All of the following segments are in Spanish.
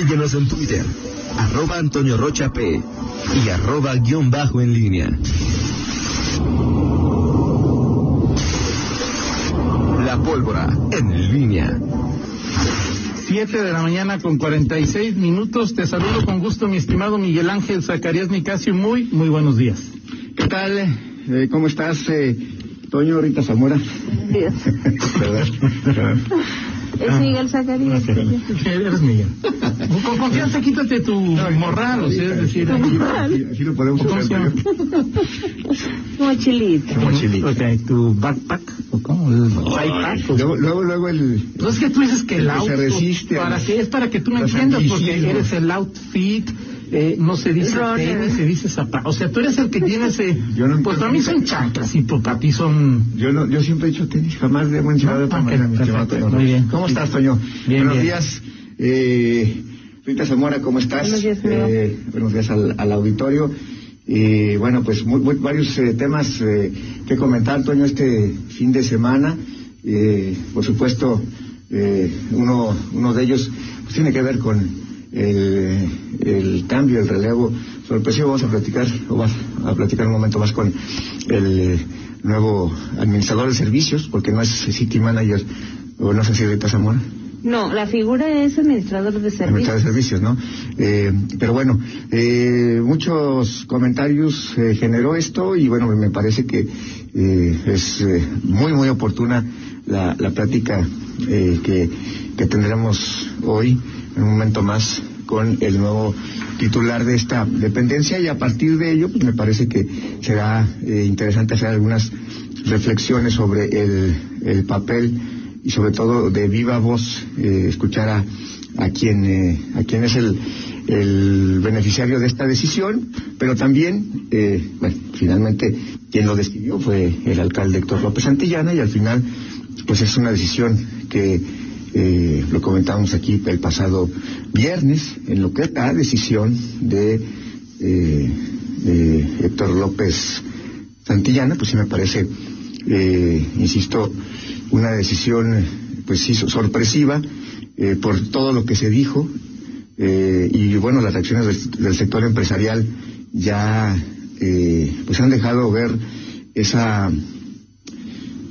Síguenos en Twitter, arroba Antonio Rocha P y arroba guion bajo en línea. La pólvora en línea. Siete de la mañana con 46 minutos. Te saludo con gusto, mi estimado Miguel Ángel Zacarías Nicasio. Muy, muy buenos días. ¿Qué tal? Eh, ¿Cómo estás, eh, Toño Rita Zamora? Días. Es Miguel Zacarías. Eres Miguel. Con confianza quítate tu morral, o sea, es decir, aquí- lo podemos ¿Cómo se hacer. Mochilito. Mochilito. Ok, tu backpack, o cómo, el backpack. o- Luego, luego, luego el... No es que tú dices que el se auto, resiste a para las- que, es para que tú me entiendas, porque eres el outfit, eh, no se dice tenis, se dice zapato. O sea, tú eres el que tiene ese... Yo no pues para mí son chanclas y para ti son... Yo, no, yo siempre he dicho tenis, jamás le he mencionado de otra Ah, manera. muy bien. ¿Cómo estás, Toño? Bien, buenos bien. días. Eh, Rita Zamora, ¿cómo estás? Buenos días. Eh, buenos días al, al auditorio. Y bueno, pues muy, muy- varios eh, temas eh, que comentar, Toño, este fin de semana. Eh, por supuesto, eh, uno, uno de ellos pues, tiene que ver con el, el cambio, el relevo sorpresivo. Vamos a platicar, o vas a platicar un momento más con el eh, nuevo administrador de servicios, porque no es City Manager, o no sé si Rita Zamora. No, la figura es administrador de Administrador de servicios. servicios, ¿no? Eh, pero bueno, eh, muchos comentarios eh, generó esto y bueno, me parece que eh, es eh, muy, muy oportuna la, la plática que, que tendremos hoy, un momento más, con el nuevo titular de esta dependencia y a partir de ello, pues me parece que será eh, interesante hacer algunas reflexiones sobre el, el papel y sobre todo de viva voz eh, escuchar a, a quien eh, a quien es el, el beneficiario de esta decisión, pero también, bueno, finalmente quien lo decidió fue el alcalde Héctor López Santillana y al final, pues es una decisión que eh, lo comentábamos aquí el pasado viernes, en lo que es la decisión de, eh, Héctor López Santillana, pues sí me parece, eh, insisto, una decisión, pues sí, sorpresiva eh, por todo lo que se dijo y bueno, las reacciones del, del sector empresarial ya, pues han dejado ver esa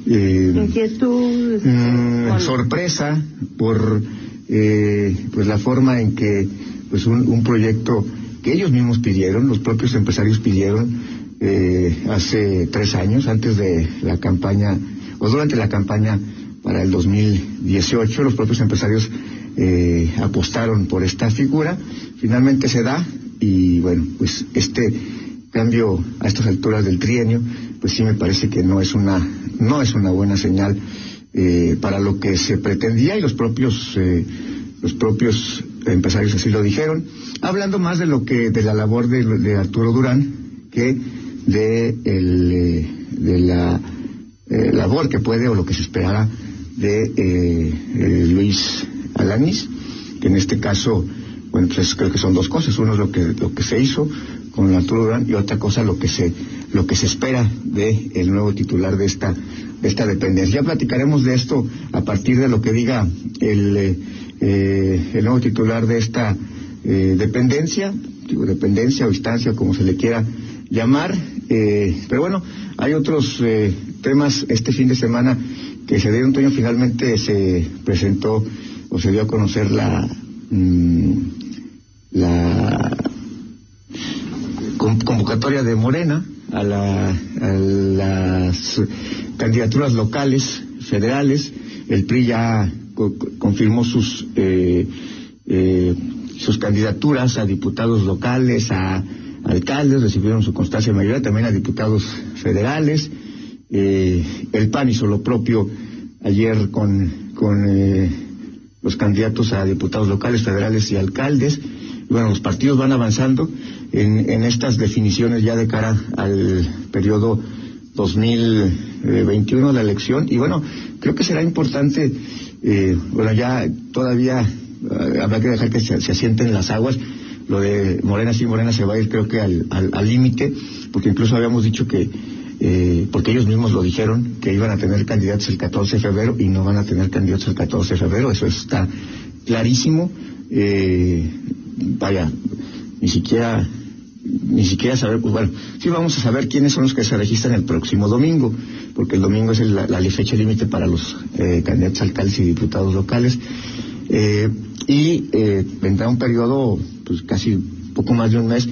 eh, Inquietud. mm, sorpresa por eh, pues la forma en que pues un, un proyecto que ellos mismos pidieron, los propios empresarios pidieron eh, hace tres años, antes de la campaña o durante la campaña para el 2018, los propios empresarios eh, apostaron por esta figura, finalmente se da y bueno, pues este cambio a estas alturas del trienio, pues sí me parece que no es una no es una buena señal eh, para lo que se pretendía y los propios eh, los propios empresarios así lo dijeron, hablando más de lo que de la labor de, Arturo Durán que de eh, la labor que puede o lo que se esperara de Luis Alanis, que en este caso, bueno, pues creo que son dos cosas. Uno es lo que lo que se hizo con Arturo Durán y otra cosa lo que se lo que se espera de el nuevo titular de esta esta dependencia. Ya platicaremos de esto a partir de lo que diga el eh, eh, el nuevo titular de esta eh, dependencia, digo dependencia o instancia, como se le quiera llamar. pero bueno, hay otros temas este fin de semana que se dieron, Toño, finalmente se presentó o se dio a conocer la mm, la con- convocatoria de Morena a, la- a las candidaturas locales, federales. El PRI ya co- co- confirmó sus eh, eh, sus candidaturas a diputados locales, a alcaldes, recibieron su constancia mayoría, también a diputados federales. Eh, el PAN hizo lo propio ayer con, con eh, los candidatos a diputados locales, federales y alcaldes. Bueno, los partidos van avanzando en, estas definiciones ya de cara al periodo 2021 de la elección. Y bueno, creo que será importante, eh, bueno, ya todavía eh, habrá que dejar que se, asienten las aguas. Lo de Morena sí, Morena se va a ir creo que al al- al límite, porque incluso habíamos dicho que, eh, porque ellos mismos lo dijeron, que iban a tener candidatos el 14 de febrero y no van a tener candidatos el 14 de febrero, eso está clarísimo. Eh, vaya, ni siquiera ni siquiera saber, pues bueno, sí vamos a saber quiénes son los que se registran el próximo domingo, porque el domingo es el- la, fecha límite para los eh, candidatos alcaldes y diputados locales. Eh, y eh, vendrá un periodo, pues casi poco más de un mes,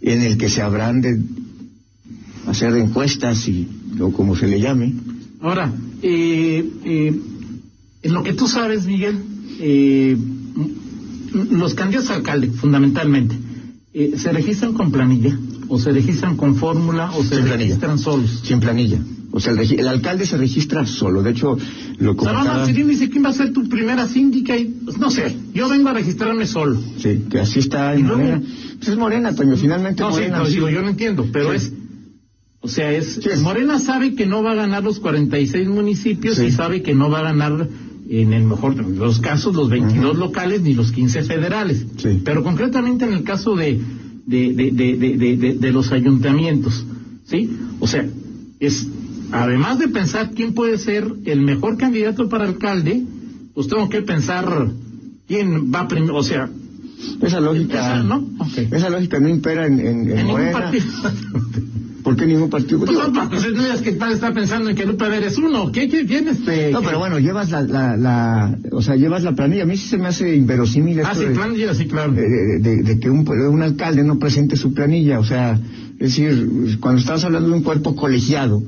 en el que se habrán de hacer encuestas y o como se le llame. Ahora, en lo que tú sabes, Miguel, los candidatos a alcalde, fundamentalmente, eh, ¿se registran con planilla? ¿O se registran con fórmula? ¿O se Sin planilla. registran solos? Sin planilla. O sea, el, el alcalde se registra solo. De hecho, lo comentaba... dice quién va a ser tu primera síndica y, pues, no sé, yo vengo a registrarme solo. Sí, que así está en luego- Morena. Pues es Morena, Toño, finalmente No, sí, Morena. no, sí. digo, yo no entiendo, pero Sí. es, o sea, es, Sí, es- Morena sabe que no va a ganar los 46 municipios Sí. y sabe que no va a ganar, en el mejor de los casos, los 22 locales ni los 15 federales. Sí. Pero concretamente en el caso de, de, de, de, los ayuntamientos, ¿sí? O sea, es, además de pensar quién puede ser el mejor candidato para alcalde, pues tengo que pensar quién va primero, o sea, Esa lógica, Esa, ¿no? Esa lógica no impera en, en, en en ningún Morena. ¿Por qué ningún partido? Pues no, no, pues no es que el está pensando en que Ver es uno. ¿Qué, qué, quién este? No, pero bueno, llevas la, la, la, o sea, llevas la planilla. A mí sí se me hace inverosímil Ah, esto sí, de, plan, ya, sí, claro. de, de- de que un, un alcalde no presente su planilla. O sea, es decir, cuando estás hablando de un cuerpo colegiado,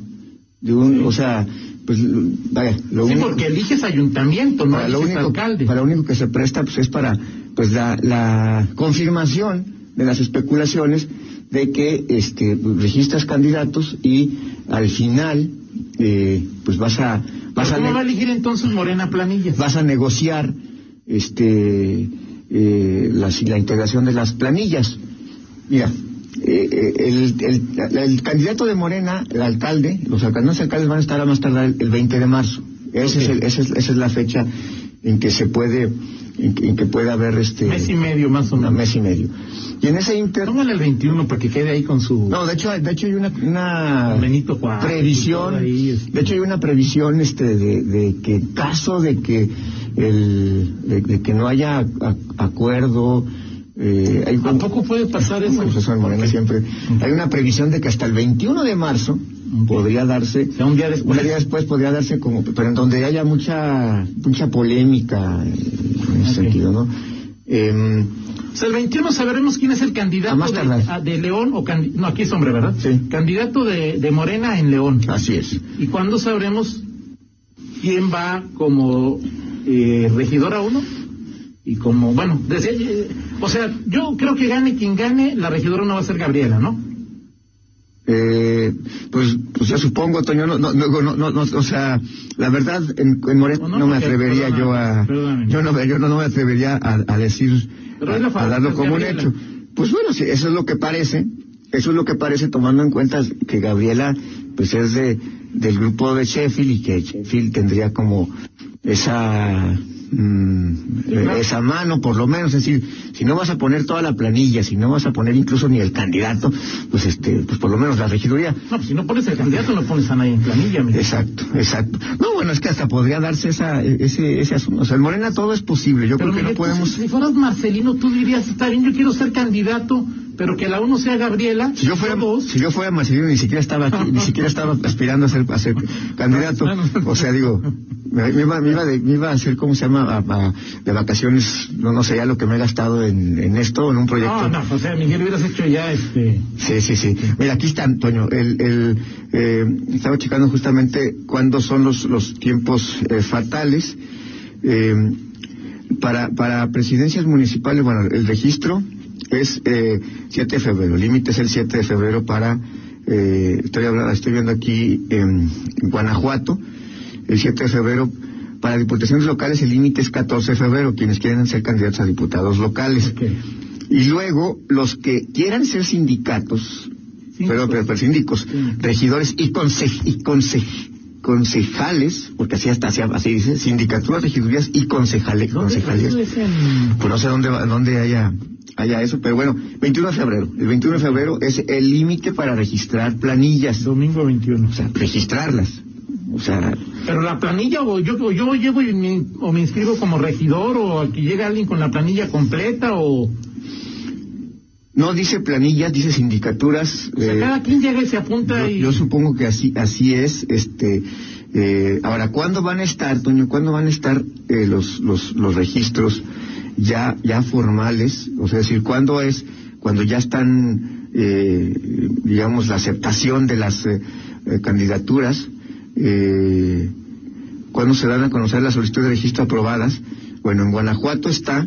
de un, o sea, pues, vaya, lo sí, único, porque eliges ayuntamiento, no para lo eliges único, alcalde. para lo único que se presta, pues es para, pues la, la confirmación de las especulaciones de que, este, registras candidatos y al final, eh, pues vas a, vas a, ¿Cómo va a elegir entonces Morena planillas? vas a negociar este eh, la, la integración de las planillas. Mira, eh, eh, el, el- el candidato de Morena, el alcalde, los candidatos alcaldes van a estar a más tardar el, el 20 de marzo. Ese es esa, es, esa es la fecha en que se puede, en que, en que puede haber este Mes y medio más o menos. mes y medio. Y en ese inter Póngale el 21 para que quede ahí con su... no, de hecho, de hecho hay una, una Benito Juárez previsión, ahí, este. de hecho hay una previsión este de, de que caso de que el de, de que no haya a- acuerdo eh, hay ¿A poco puede pasar eso? Morena siempre hay una previsión de que hasta el 21 de marzo podría darse O sea, un día después. un día después podría darse como pero en donde haya mucha mucha polémica en ese sentido no Em, O sea, el 21 sabremos quién es el candidato de, tardar. a- de León o candi- no aquí es hombre, ¿verdad? Sí. Candidato de, de Morena en León. así es ¿Y cuándo sabremos quién va como eh, regidor a uno? Y como, bueno, decía, eh, o sea, yo creo que gane quien gane, la regidora no va a ser Gabriela, ¿no? Eh, pues, pues yo supongo, Toño, no, no, no, no, no, no, o sea, la verdad, en, en No, me atrevería yo a, perdóname. yo no, yo no, me atrevería a, a decir, a, a darlo como un hecho. Pues bueno, sí, eso es lo que parece, eso es lo que parece tomando en cuenta que Gabriela, pues es de, del grupo de Sheffield y que Sheffield tendría como esa, mm, claro. esa mano, por lo menos, es decir, si no vas a poner toda la planilla, si no vas a poner incluso ni el candidato, pues este, pues por lo menos la regiduría. No, pues si no pones el candidato, no pones a nadie en planilla, mira. Exacto, exacto. No, bueno, es que hasta podría darse esa, ese, ese asunto. O sea, en Morena todo es posible. Yo Pero creo que no podemos. pues, si fueras Marcelino, tú dirías, está bien, yo quiero ser candidato, pero que la uno sea Gabriela. Si yo fuera, dos. si yo fuera Marcelino ni siquiera estaba aquí, ni siquiera estaba aspirando a ser, a ser candidato. O sea, digo, me, me iba, me iba, de- me iba a hacer, ¿cómo se llama? A- a- de vacaciones, no, no sé ya lo que me he gastado en, en esto, en un proyecto. No, no, o sea, Miguel, hubieras hecho ya este. Sí, sí, sí. Mira, aquí está, Antonio. El, el, eh, estaba checando justamente cuándo son los, los tiempos eh, fatales. Eh, para, para presidencias municipales, bueno, el registro es eh, 7 de febrero. El límite es el 7 de febrero para, eh, estoy, hablando, estoy viendo aquí en Guanajuato, el 7 de febrero. Para diputaciones locales el límite es 14 de febrero, quienes quieren ser candidatos a diputados locales. Y luego, los que quieran ser sindicatos, Sí, pero, pues. pero, pero síndicos, Sí. regidores y, conse- y conse- concejales, porque así hasta así, así dice, sindicaturas, regidurías y concejales, ¿Dónde concejales. Pues no sé dónde, dónde haya, haya eso, pero bueno, 21 de febrero. El 21 de febrero es el límite para registrar planillas, Domingo 21. o sea, registrarlas. O sea, Pero la planilla, o yo, o yo llevo y me, o me inscribo como regidor, o aquí llega alguien con la planilla completa, o. No dice planillas, dice sindicaturas. O sea, eh, cada quien llega y se apunta yo, y... yo supongo que así así es. Este, eh, ahora, ¿cuándo van a estar, Toño? ¿Cuándo van a estar eh, los, los los registros ya ya formales? O sea, es decir, ¿cuándo es cuando ya están, eh, digamos, la aceptación de las eh, eh, candidaturas? Eh, ¿Cuándo se dan a conocer las solicitudes de registro aprobadas? Bueno, en Guanajuato está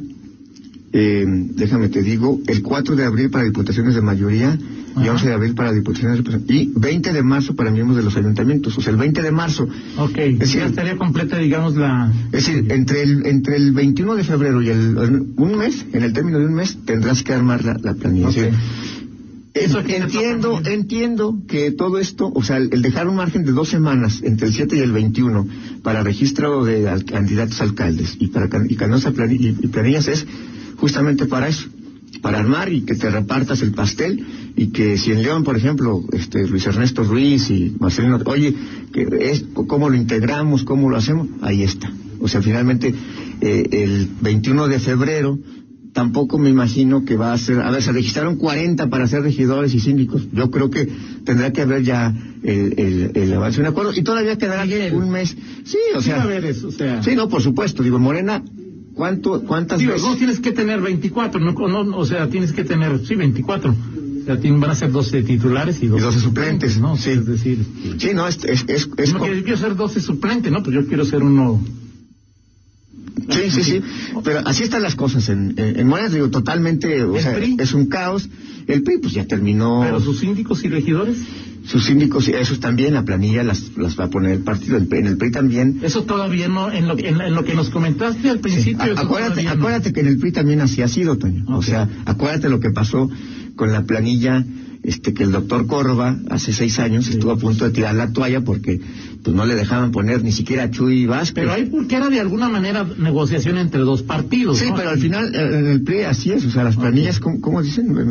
eh, déjame te digo, el 4 de abril para diputaciones de mayoría y Ajá. 11 de abril para diputaciones y 20 de marzo para miembros de los ayuntamientos. O sea, el 20 de marzo. Ok, Es decir, estaría completa, digamos, la... es decir, entre el, entre el 21 de febrero y el, un mes, en el término de un mes, tendrás que armar la, la planilla. Eso se entiendo, entiendo que todo esto, o sea, el, dejar un margen de dos semanas entre el 7 y el 21 para registro de al- candidatos a alcaldes y para can- y, plani- y- y planillas es justamente para eso, para armar y que te repartas el pastel y que si en León, por ejemplo, este Luis Ernesto Ruiz y Marcelino, oye, que es, ¿cómo lo integramos? ¿Cómo lo hacemos? Ahí está. O sea, finalmente eh, el 21 de febrero tampoco me imagino que va a ser, a ver, se registraron 40 para ser regidores y síndicos. Yo creo que tendrá que haber ya el, el, el avance de un acuerdo y todavía quedará Miguel. un mes. Sí, o sea, eso, o sea... sí, no, por supuesto. Digo, Morena, ¿cuánto, cuántas Digo, veces? no tienes que tener 24, no, no, o sea, tienes que tener, sí, 24. Sea, tienen- van a ser 12 titulares y 12, 12 suplentes, ¿no? sí. Es decir, Sí, no, es, es, es, es no quiero ser 12 suplentes, ¿no? Pues yo quiero ser uno... Sí, sí, sí. Pero así están las cosas en, en, en digo, totalmente, o ¿El sea, PRI? es un caos. El PRI, pues ya terminó. Pero sus síndicos y regidores, Sus síndicos, esos también, la planilla las, las va a poner el partido. PRI- en el PRI también. eso todavía no, en lo, en, en lo que nos comentaste al principio... Acuérdate, no. acuérdate que en el PRI también así ha sido, Toño. O sea, acuérdate lo que pasó con la planilla, este, que el doctor Córdoba hace seis años estuvo a punto de tirar la toalla porque pues no le dejaban poner ni siquiera a Chuy Vázquez. Pero ahí porque era de alguna manera negociación entre dos partidos, Sí, ¿no? pero al final eh, en el PRI así es, o sea, las planillas, ¿cómo, cómo dicen? De,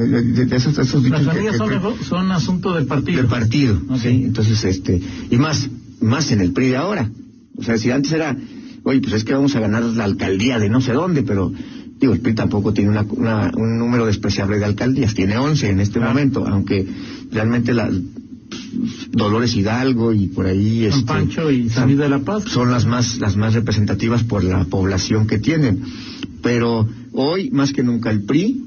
de- esos, de esos dichos Las que- son, que- nego- son asunto del partido. del partido, sí. Entonces, este, y más, más en el PRI de ahora. O sea, si antes era, oye, pues es que vamos a ganar la alcaldía de no sé dónde, pero digo, el PRI tampoco tiene una, una- un número despreciable de alcaldías, tiene 11 en este Claro. momento, aunque realmente la Dolores Hidalgo y por ahí San este, Pancho y San Luis de la Paz. son las más las más representativas por la población que tienen pero hoy más que nunca el PRI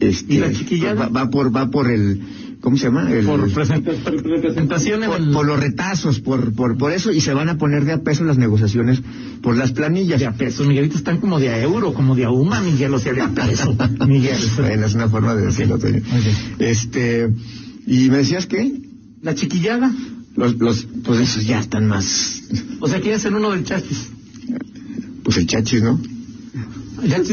este ¿Y la va, va por va por el cómo se llama el, por presenta- pre- representación en por, por los retazos por, por por eso y se van a poner de a peso las negociaciones por las planillas de a peso, Miguelito, están como de a euro, como de a uma, Miguel, o sea, de a peso, Miguel. bueno es una forma de decirlo Toño. ok. este y me decías que La chiquillada, los los pues esos ya están más o sea, que es el uno del chachis. pues el chachis no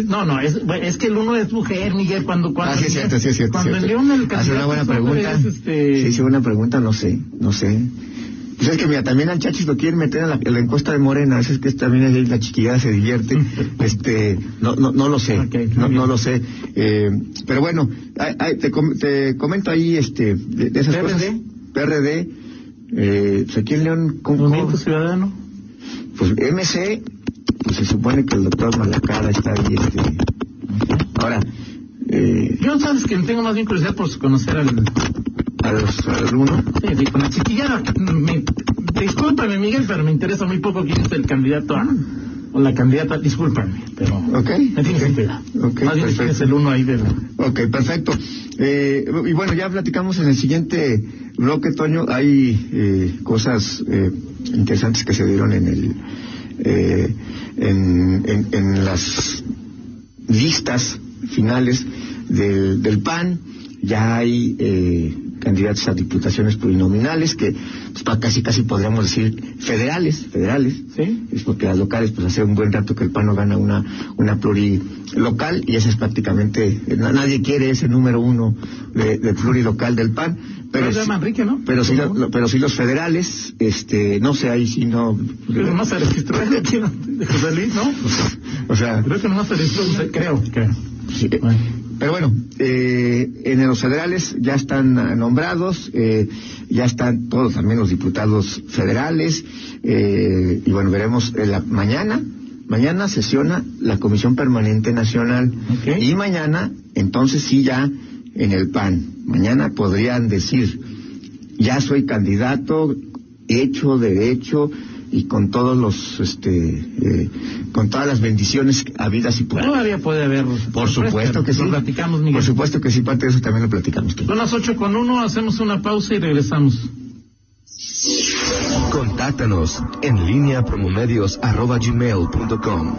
No, no, es, es que el uno es mujer, Miguel, cuando... cuando Ah, sí, es cierto, sí, es cierto. Cuando cierto. en León el Hace una buena pregunta. es, este... Sí, sí, buena pregunta, no sé, no sé. Pues es que mira, también al Chachis lo quieren meter en la, en la encuesta de Morena, es que también ahí la chiquillada se divierte, este, no, no, no lo sé, Ok, muy no, no lo sé, eh, pero bueno, ay, ay, te, com- te comento ahí, este, de, de esas PRD. cosas. PRD, eh, pues aquí en León, ¿cómo- Movimiento? Ciudadano. Pues MC, pues se supone que el doctor Malacara está ahí, este, ahora, eh, Yo, sabes que tengo más bien curiosidad por conocer al... a los, al uno, Sí, sí, con la chiquillada. Me, discúlpame, Miguel, pero me interesa muy poco quién es el candidato a... O la candidata, discúlpame, pero... ¿ok? Me tienes que cuidar. Ok, Más bien quién es perfecto. el uno ahí de la... Ok, perfecto. Eh, y bueno, ya platicamos en el siguiente bloque, Toño. Hay eh, cosas eh, interesantes que se dieron en el eh, en, en- en las listas finales del, del PAN. Ya hay eh, candidatos a diputaciones plurinominales que pues, casi casi podríamos decir federales, federales. ¿Sí? Es porque las locales, pues hace un buen rato que el PAN no gana una, una plurilocal y esa es prácticamente, na- nadie quiere ese número uno de, de plurilocal del PAN. Pero sí- Manrique, ¿no? Pero sí, lo- pero sí los federales, este, no sé, ahí sí no. Se registró de aquí, ¿no? de José Luis, ¿no? O sea, Creo que nomás se registró, creo, creo. sí. Bueno. Pero bueno, eh, en los federales ya están nombrados, eh, ya están todos también los diputados federales, eh, y bueno, veremos la mañana, mañana sesiona la Comisión Permanente Nacional, y mañana, entonces sí ya, en el PAN. Mañana podrían decir, ya soy candidato, hecho, derecho y con todos los, este, eh, con todas las bendiciones habidas y por. Todavía puede haber. Por supuesto que sí. Lo platicamos, Miguel. Por supuesto que sí, parte de eso también lo platicamos. Son las ocho con uno, hacemos una pausa y regresamos. Contáctanos en línea promomedios arroba gmail punto com.